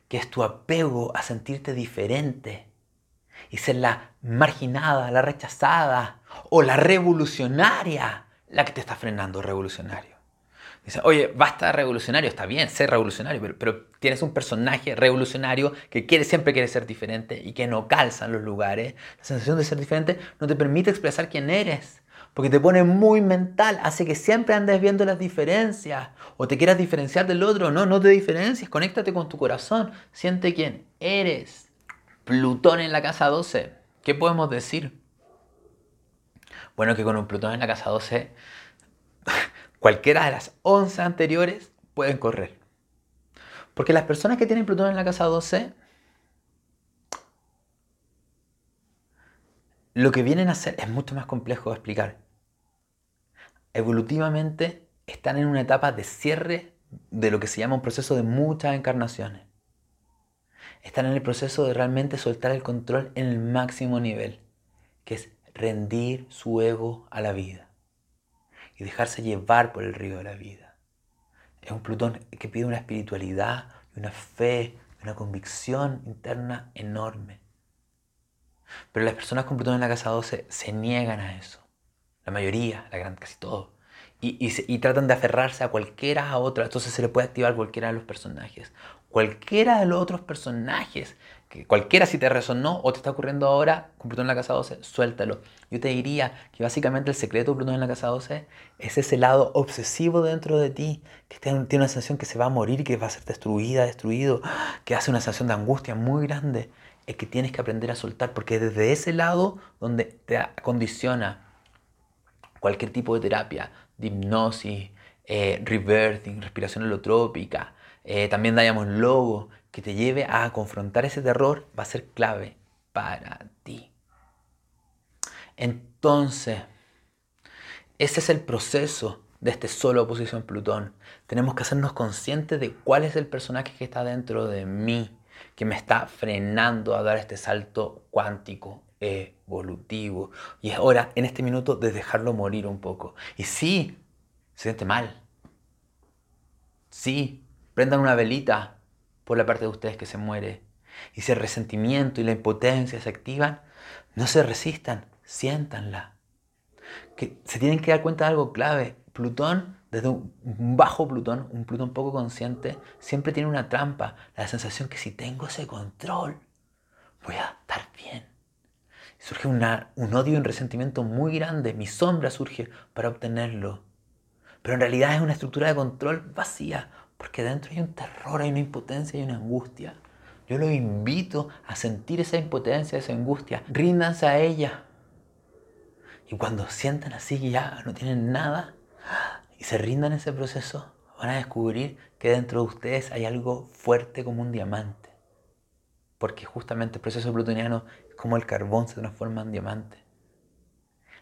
que es tu apego a sentirte diferente y ser la marginada, la rechazada o la revolucionaria la que te está frenando revolucionario. Dice, oye, basta revolucionario, está bien ser revolucionario, pero, tienes un personaje revolucionario que siempre quiere ser diferente y que no calza en los lugares. La sensación de ser diferente no te permite expresar quién eres porque te pone muy mental, hace que siempre andes viendo las diferencias o te quieras diferenciar del otro. No, no te diferencias, conéctate con tu corazón, siente quién eres. Plutón en la casa 12, ¿qué podemos decir? Bueno, que con un Plutón en la casa 12, cualquiera de las 11 anteriores pueden correr. Porque las personas que tienen Plutón en la casa 12 lo que vienen a hacer es mucho más complejo de explicar evolutivamente están en una etapa de cierre de lo que se llama un proceso de muchas encarnaciones. Están en el proceso de realmente soltar el control en el máximo nivel, que es rendir su ego a la vida y dejarse llevar por el río de la vida. Es un Plutón que pide una espiritualidad, una fe, una convicción interna enorme. Pero las personas con Plutón en la casa 12 se niegan a eso la mayoría, la gran, casi todo. Y, y, tratan de aferrarse a cualquiera a otra. Entonces se le puede activar cualquiera de los personajes. Cualquiera de los otros personajes, que cualquiera si te resonó o te está ocurriendo ahora con Plutón en la casa 12, suéltalo. Yo te diría que básicamente el secreto de Plutón en la casa 12 es ese lado obsesivo dentro de ti, que tiene una sensación que se va a morir, que va a ser destruida, destruido, que hace una sensación de angustia muy grande. Es que tienes que aprender a soltar, porque desde ese lado donde te condiciona cualquier tipo de terapia, de hipnosis, eh, rebirthing, respiración holotrópica, eh, también Diamond Logo, que te lleve a confrontar ese terror, va a ser clave para ti. Entonces, ese es el proceso de este solo oposición Plutón. Tenemos que hacernos conscientes de cuál es el personaje que está dentro de mí, que me está frenando a dar este salto cuántico evolutivo. Y es hora, en este minuto, de dejarlo morir un poco. Y sí, se siente mal. Sí, prendan una velita por la parte de ustedes que se muere. Y si el resentimiento y la impotencia se activan, no se resistan, siéntanla. Que se tienen que dar cuenta de algo clave. Plutón, desde un bajo Plutón, un Plutón poco consciente, siempre tiene una trampa, la sensación que si tengo ese control, voy a estar bien surge un odio y un resentimiento muy grande. Mi sombra surge para obtenerlo. Pero en realidad es una estructura de control vacía, porque dentro hay un terror, hay una impotencia y una angustia. Yo los invito a sentir esa impotencia, esa angustia. Ríndanse a ella. Y cuando sientan así que ya no tienen nada y se rindan ese proceso, van a descubrir que dentro de ustedes hay algo fuerte como un diamante. Porque justamente el proceso plutoniano como el carbón se transforma en diamante.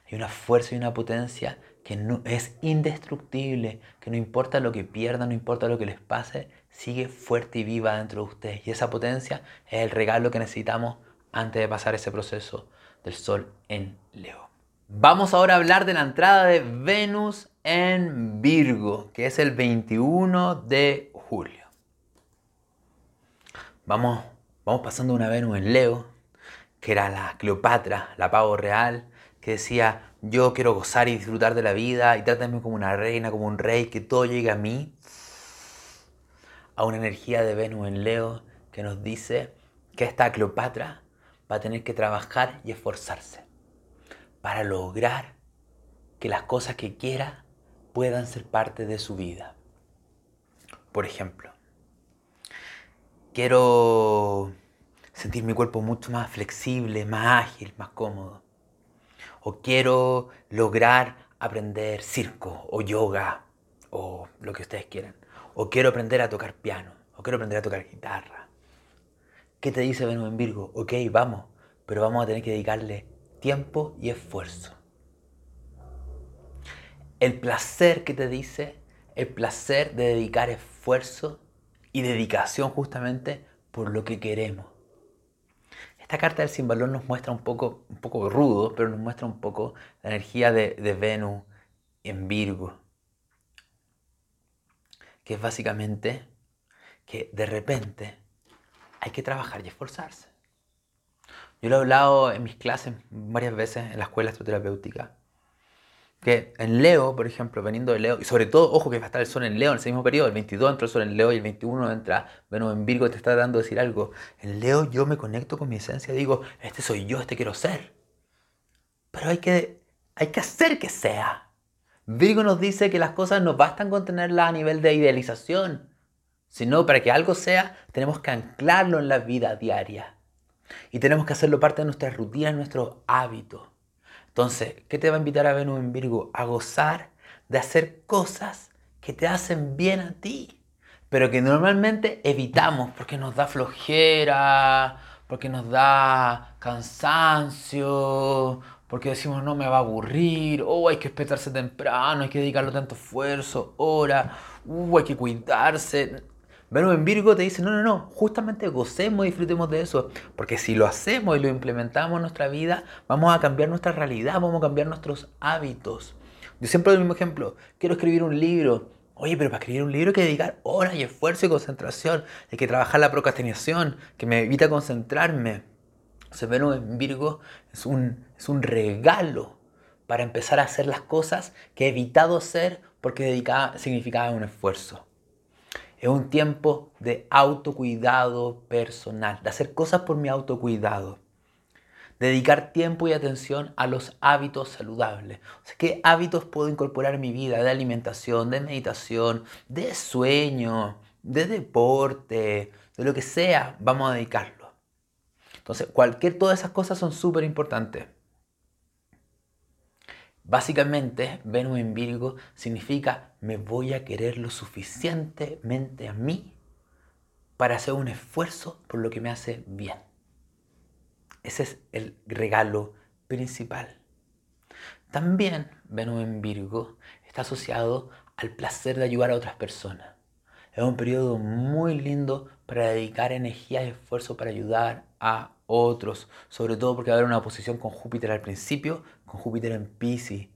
Hay una fuerza y una potencia que no, es indestructible, que no importa lo que pierdan, no importa lo que les pase, sigue fuerte y viva dentro de ustedes. Y esa potencia es el regalo que necesitamos antes de pasar ese proceso del Sol en Leo. Vamos ahora a hablar de la entrada de Venus en Virgo, que es el 21 de julio. Vamos, vamos pasando una Venus en Leo, que era la Cleopatra, la pavo real, que decía, yo quiero gozar y disfrutar de la vida y trátame como una reina, como un rey, que todo llegue a mí, a una energía de Venus en Leo que nos dice que esta Cleopatra va a tener que trabajar y esforzarse para lograr que las cosas que quiera puedan ser parte de su vida. Por ejemplo, quiero sentir mi cuerpo mucho más flexible, más ágil, más cómodo. O quiero lograr aprender circo o yoga o lo que ustedes quieran. O quiero aprender a tocar piano. O quiero aprender a tocar guitarra. ¿Qué te dice Venus en Virgo? Ok, vamos, pero vamos a tener que dedicarle tiempo y esfuerzo. El placer que te dice, el placer de dedicar esfuerzo y dedicación justamente por lo que queremos. Esta carta del sin nos muestra un poco, un poco rudo, pero nos muestra un poco la energía de, de Venus en Virgo. Que es básicamente que de repente hay que trabajar y esforzarse. Yo lo he hablado en mis clases varias veces en la escuela astroterapéutica que en Leo, por ejemplo, veniendo de Leo, y sobre todo, ojo que va a estar el Sol en Leo en ese mismo periodo, el 22 entra el Sol en Leo y el 21 entra Venus en Virgo, te está dando a decir algo. En Leo yo me conecto con mi esencia, digo, este soy yo, este quiero ser. Pero hay que, hay que hacer que sea. Virgo nos dice que las cosas no bastan con tenerlas a nivel de idealización, sino para que algo sea, tenemos que anclarlo en la vida diaria. Y tenemos que hacerlo parte de nuestra rutina, nuestros hábitos. Entonces, ¿qué te va a invitar a Venus en Virgo? A gozar de hacer cosas que te hacen bien a ti, pero que normalmente evitamos porque nos da flojera, porque nos da cansancio, porque decimos no me va a aburrir, o oh, hay que despertarse temprano, hay que dedicarle tanto esfuerzo, hora, uh, hay que cuidarse. Venus en Virgo te dice, no, no, no, justamente gocemos y disfrutemos de eso, porque si lo hacemos y lo implementamos en nuestra vida, vamos a cambiar nuestra realidad, vamos a cambiar nuestros hábitos. Yo siempre doy el mismo ejemplo, quiero escribir un libro, Oye, pero para escribir un libro hay que dedicar horas y esfuerzo y concentración. Hay que trabajar la procrastinación, que me evita concentrarme. O Venus en Virgo es un, es un regalo para empezar a hacer las cosas que he evitado hacer porque dedicaba, significaba un esfuerzo. Es un tiempo de autocuidado personal, de hacer cosas por mi autocuidado. Dedicar tiempo y atención a los hábitos saludables. ¿Qué hábitos puedo incorporar en mi vida de alimentación, de meditación, de sueño, de deporte, de lo que sea? Vamos a dedicarlo. Entonces, cualquier, todas esas cosas son súper importantes. Básicamente, Venus en Virgo significa me voy a querer lo suficientemente a mí para hacer un esfuerzo por lo que me hace bien. Ese es el regalo principal. También Venus en Virgo está asociado al placer de ayudar a otras personas. Es un periodo muy lindo para dedicar energía y esfuerzo para ayudar a otros, sobre todo porque va a haber una oposición con Júpiter al principio, con Júpiter en Pisces.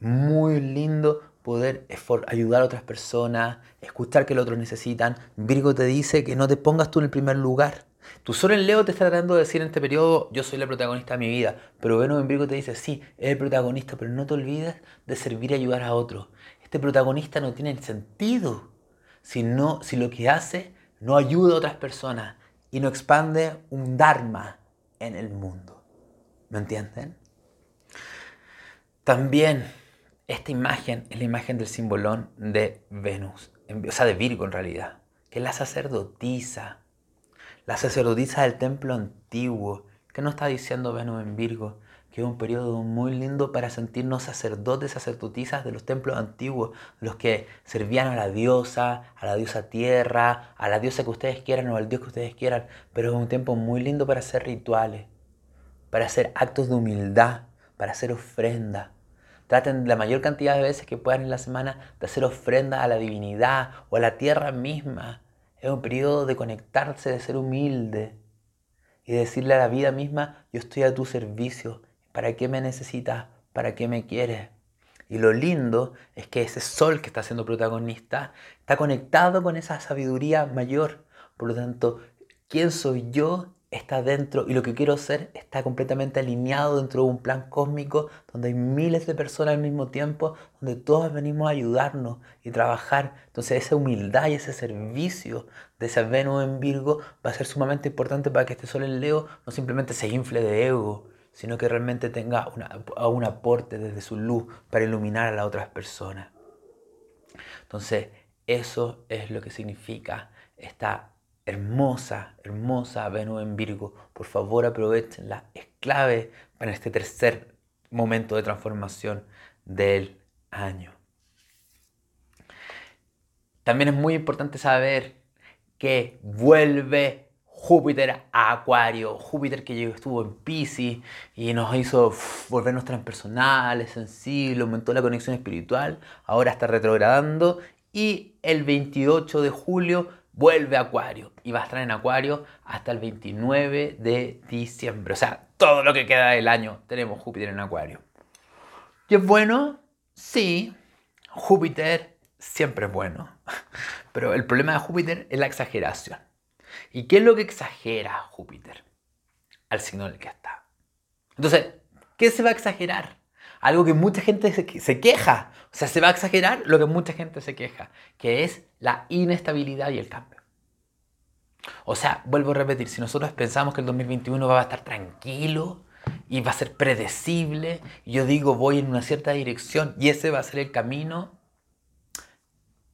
Muy lindo poder ayudar a otras personas, escuchar que los otros necesitan. Virgo te dice que no te pongas tú en el primer lugar. Tu Sol en Leo te está tratando de decir en este periodo, yo soy la protagonista de mi vida, pero Venus en Virgo te dice, sí, es el protagonista, pero no te olvides de servir y ayudar a otros. Este protagonista no tiene sentido si, si lo que hace no ayuda a otras personas y no expande un Dharma en el mundo. ¿Me entienden? También esta imagen es la imagen del simbolón de Venus, o sea, de Virgo en realidad, que es la sacerdotisa, la sacerdotisa del templo antiguo. ¿Qué nos está diciendo Venus en Virgo? Que es un periodo muy lindo para sentirnos sacerdotes, sacerdotisas de los templos antiguos, los que servían a la diosa, a la diosa tierra, a la diosa que ustedes quieran o al dios que ustedes quieran, pero es un tiempo muy lindo para hacer rituales, para hacer actos de humildad, para hacer ofrenda. Traten la mayor cantidad de veces que puedan en la semana de hacer ofrenda a la divinidad o a la tierra misma. Es un periodo de conectarse, de ser humilde y decirle a la vida misma, yo estoy a tu servicio. ¿Para qué me necesitas? ¿Para qué me quieres? Y lo lindo es que ese sol que está siendo protagonista está conectado con esa sabiduría mayor. Por lo tanto, ¿quién soy yo está dentro y lo que quiero ser está completamente alineado dentro de un plan cósmico donde hay miles de personas al mismo tiempo, donde todos venimos a ayudarnos y trabajar. Entonces esa humildad y ese servicio de ese Venus en Virgo va a ser sumamente importante para que este Sol en Leo no simplemente se infle de ego, sino que realmente tenga un aporte desde su luz para iluminar a las otras personas. Entonces eso es lo que significa esta hermosa, hermosa Venus en Virgo. Por favor aprovechenla. Es clave para este tercer momento de transformación del año. también es muy importante saber que vuelve Júpiter a Acuario, Júpiter que estuvo en Pisces y nos hizo volvernos transpersonales, sensibles, aumentó la conexión espiritual, ahora está retrogradando y el 28 de julio vuelve a Acuario y va a estar en Acuario hasta el 29 de diciembre. O sea, todo lo que queda del año tenemos Júpiter en Acuario. ¿Y es bueno? Sí, Júpiter siempre es bueno. (laughs) Pero el problema de Júpiter es la exageración. ¿Y qué es lo que exagera Júpiter? Al signo en el que está. Entonces, ¿qué se va a exagerar? Algo que mucha gente se queja. O sea, se va a exagerar lo que mucha gente se queja, que es la inestabilidad y el cambio. O sea, vuelvo a repetir, si nosotros pensamos que el 2021 va a estar tranquilo y va a ser predecible, yo digo voy en una cierta dirección y ese va a ser el camino,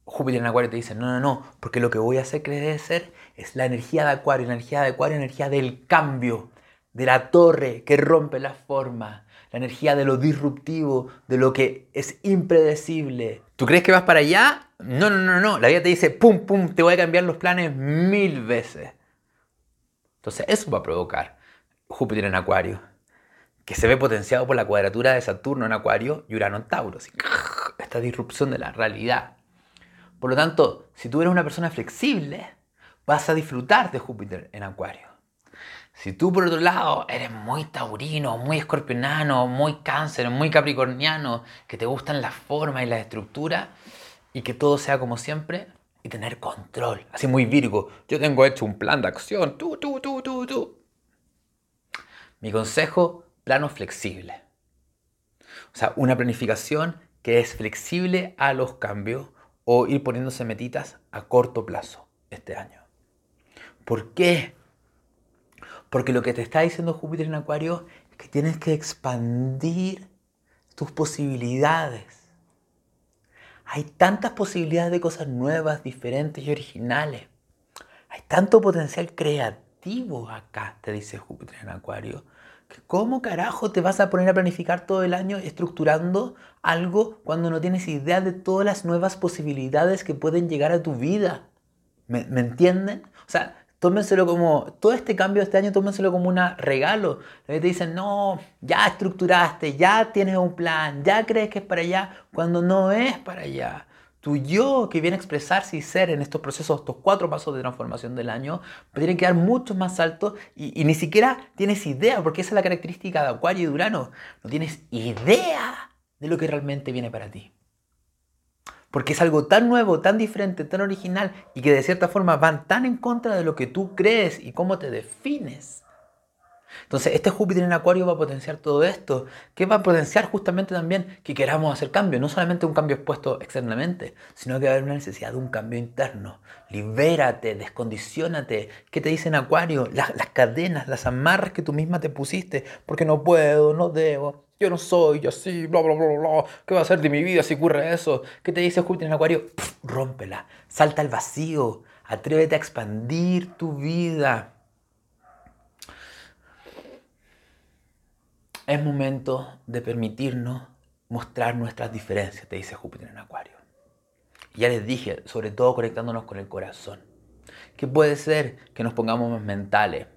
Júpiter en Acuario te dice, no, no, no, porque lo que voy a hacer crecer es la energía de Acuario, energía de Acuario, energía del cambio, de la torre que rompe la forma, la energía de lo disruptivo, de lo que es impredecible. ¿Tú crees que vas para allá? No, no, no, no. La vida te dice, pum, pum, te voy a cambiar los planes mil veces. Entonces eso va a provocar Júpiter en Acuario, que se ve potenciado por la cuadratura de Saturno en Acuario y Urano en Tauro. (laughs) esta disrupción de la realidad. Por lo tanto, si tú eres una persona flexible, vas a disfrutar de Júpiter en Acuario. Si tú por otro lado eres muy taurino, muy escorpionano, muy cáncer, muy capricorniano, que te gustan las formas y las estructuras y que todo sea como siempre y tener control, así muy virgo, yo tengo hecho un plan de acción, tú, tú, tú, tú, tú. Mi consejo, plano flexible. O sea, una planificación que es flexible a los cambios o ir poniéndose metitas a corto plazo este año. ¿Por qué? Porque lo que te está diciendo Júpiter en Acuario es que tienes que expandir tus posibilidades. Hay tantas posibilidades de cosas nuevas, diferentes y originales. Hay tanto potencial creativo acá, te dice Júpiter en Acuario. Que ¿Cómo carajo te vas a poner a planificar todo el año estructurando algo cuando no tienes idea de todas las nuevas posibilidades que pueden llegar a tu vida? ¿Me, ¿me entienden? O sea, tómenselo como, todo este cambio de este año, tómenselo como un regalo. Te dicen, no, ya estructuraste, ya tienes un plan, ya crees que es para allá, cuando no es para allá. Tu yo que viene a expresarse y ser en estos procesos, estos cuatro pasos de transformación del año, tiene que dar mucho más alto y, y ni siquiera tienes idea, porque esa es la característica de Acuario y de Urano. No tienes idea de lo que realmente viene para ti porque es algo tan nuevo, tan diferente, tan original y que de cierta forma van tan en contra de lo que tú crees y cómo te defines. Entonces, este Júpiter en Acuario va a potenciar todo esto, que va a potenciar justamente también que queramos hacer cambio, no solamente un cambio expuesto externamente, sino que va a haber una necesidad de un cambio interno. Libérate, descondicionate. ¿Qué te dice en Acuario? Las, las cadenas, las amarras que tú misma te pusiste, porque no puedo, no debo, yo no soy así, bla, bla, bla, bla. ¿Qué va a ser de mi vida si ocurre eso? ¿Qué te dice Júpiter en Acuario? rómpela, salta al vacío, atrévete a expandir tu vida. Es momento de permitirnos mostrar nuestras diferencias, te dice Júpiter en Acuario. ya les dije, sobre todo conectándonos con el corazón. ¿Qué puede ser que nos pongamos más mentales?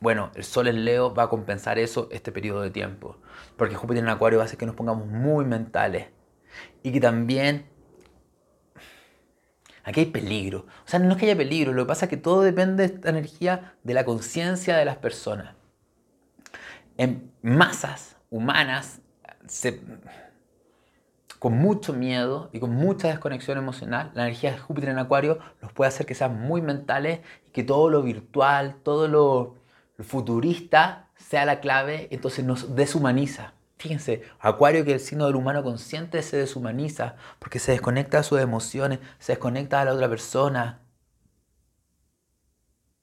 Bueno, el Sol en Leo va a compensar eso este periodo de tiempo, porque Júpiter en Acuario hacer que nos pongamos muy mentales y que también aquí hay peligro. O sea, no es que haya peligro, lo que pasa es que todo depende de esta energía de la conciencia de las personas. En masas humanas, con mucho miedo y con mucha desconexión emocional, la energía de Júpiter en Acuario los puede hacer que sean muy mentales y que todo lo virtual, todo lo el futurista sea la clave, entonces nos deshumaniza. Fíjense, Acuario que el signo del humano consciente se deshumaniza porque se desconecta de sus emociones, se desconecta de la otra persona.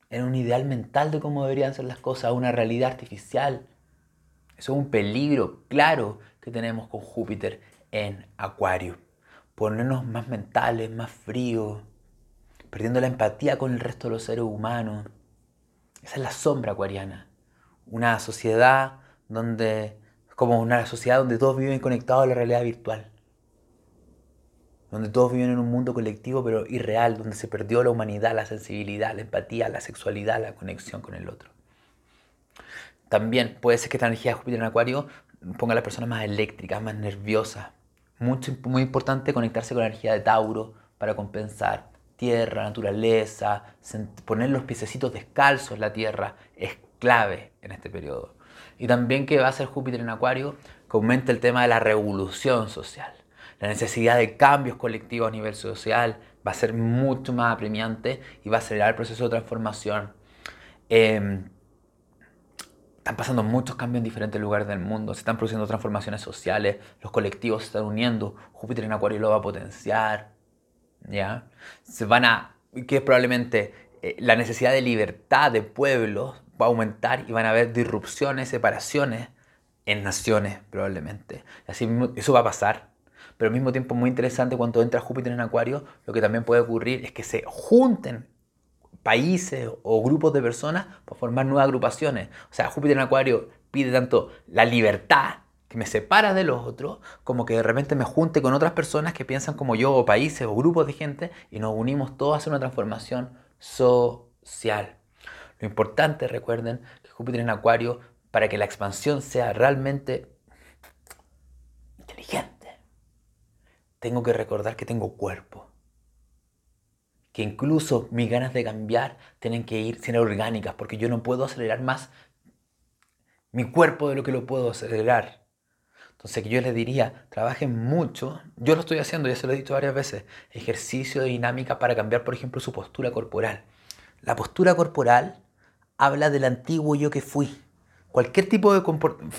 En un ideal mental de cómo deberían ser las cosas, una realidad artificial. Eso es un peligro claro que tenemos con Júpiter en Acuario. Ponernos más mentales, más fríos, perdiendo la empatía con el resto de los seres humanos. Esa es la sombra acuariana. Una sociedad donde, como una sociedad donde todos viven conectados a la realidad virtual. donde todos viven en un mundo colectivo pero irreal, donde se perdió la humanidad, la sensibilidad, la empatía, la sexualidad, la conexión con el otro. También puede ser que esta energía de Júpiter en Acuario ponga a las personas más eléctricas, más nerviosas. Mucho, muy importante conectarse con la energía de Tauro para compensar. Tierra, naturaleza, poner los piececitos descalzos en la tierra es clave en este periodo. Y también que va a ser Júpiter en Acuario, que aumenta el tema de la revolución social. La necesidad de cambios colectivos a nivel social va a ser mucho más apremiante y va a acelerar el proceso de transformación. Em, están pasando muchos cambios en diferentes lugares del mundo, se están produciendo transformaciones sociales, los colectivos se están uniendo, Júpiter en Acuario lo va a potenciar, ¿ya? Se van a, que probablemente eh, la necesidad de libertad de pueblos va a aumentar y van a haber disrupciones, separaciones en naciones probablemente. Así eso va a pasar, pero al mismo tiempo muy interesante cuando entra Júpiter en Acuario, lo que también puede ocurrir es que se junten países o grupos de personas para formar nuevas agrupaciones. O sea, Júpiter en Acuario pide tanto la libertad que me separa de los otros, como que de repente me junte con otras personas que piensan como yo, o países o grupos de gente, y nos unimos todos a hacer una transformación social. Lo importante, recuerden, que Júpiter en Acuario, para que la expansión sea realmente inteligente, tengo que recordar que tengo cuerpo que incluso mis ganas de cambiar tienen que ir ser orgánicas, porque yo no puedo acelerar más mi cuerpo de lo que lo puedo acelerar. Entonces, que yo les diría, trabajen mucho, yo lo estoy haciendo, ya se lo he dicho varias veces, ejercicio de dinámica para cambiar, por ejemplo, su postura corporal. La postura corporal habla del antiguo yo que fui. Cualquier tipo de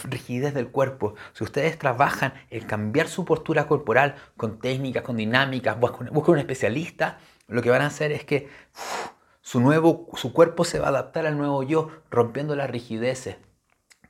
rigidez del cuerpo, si ustedes trabajan en cambiar su postura corporal con técnicas, con dinámicas, buscan un especialista, lo que van a hacer es que su, nuevo, su cuerpo se va a adaptar al nuevo yo, rompiendo las rigideces.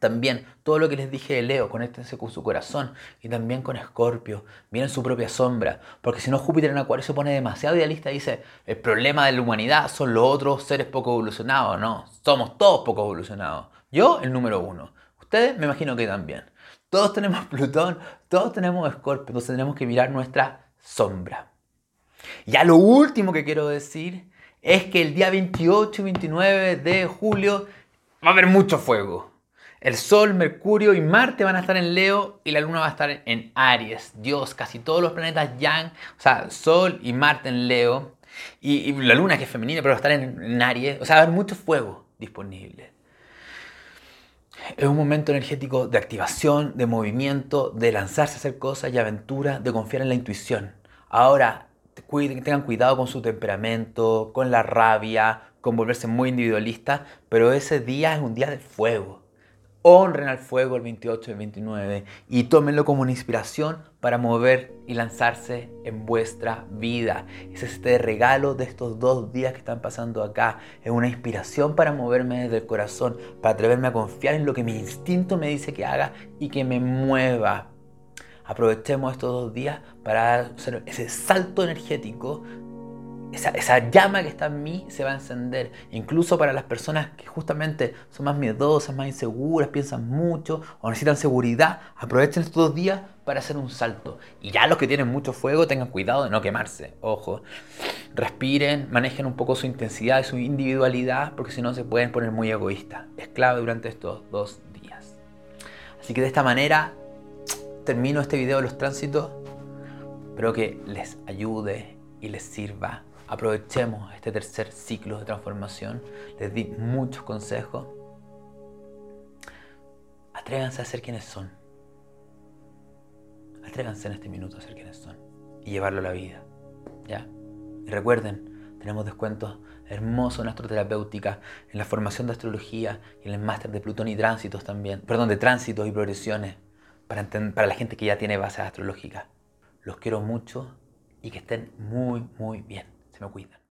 También todo lo que les dije de Leo, conéctense con su corazón y también con Escorpio, miren su propia sombra, porque si no Júpiter en Acuario se pone demasiado idealista y dice, el problema de la humanidad son los otros seres poco evolucionados, no, somos todos poco evolucionados. Yo el número uno, ustedes me imagino que también. Todos tenemos Plutón, todos tenemos Escorpio, entonces tenemos que mirar nuestra sombra. Ya lo último que quiero decir es que el día 28 y 29 de julio va a haber mucho fuego. El Sol, Mercurio y Marte van a estar en Leo y la Luna va a estar en Aries. Dios, casi todos los planetas Yang, o sea, Sol y Marte en Leo. Y, la Luna, que es femenina, pero va a estar en, en Aries. O sea, va a haber mucho fuego disponible. Es un momento energético de activación, de movimiento, de lanzarse a hacer cosas y aventura, de confiar en la intuición. Ahora, tengan cuidado con su temperamento, con la rabia, con volverse muy individualista, pero ese día es un día de fuego. Honren al fuego el 28 y el 29 y tómenlo como una inspiración para mover y lanzarse en vuestra vida. Es este regalo de estos dos días que están pasando acá. Es una inspiración para moverme desde el corazón, para atreverme a confiar en lo que mi instinto me dice que haga y que me mueva aprovechemos estos dos días para hacer ese salto energético. Esa, llama que está en mí se va a encender. Incluso para las personas que justamente son más miedosas, más inseguras, piensan mucho o necesitan seguridad, aprovechen estos dos días para hacer un salto. Y ya los que tienen mucho fuego, tengan cuidado de no quemarse. Ojo, respiren, manejen un poco su intensidad y su individualidad, porque si no se pueden poner muy egoístas. Es clave durante estos dos días. Así que de esta manera termino este video de los tránsitos. Espero que les ayude y les sirva. Aprovechemos este tercer ciclo de transformación. Les di muchos consejos. Atrévanse a ser quienes son. Atrévanse en este minuto a ser quienes son y llevarlo a la vida. ¿Ya? Y recuerden, tenemos descuentos hermosos en astroterapéutica, en la formación de astrología y en el máster de Plutón y tránsitos también. Perdón, de tránsitos y progresiones para, la gente que ya tiene bases astrológicas. Los quiero mucho y que estén muy, muy bien. Me cuidan.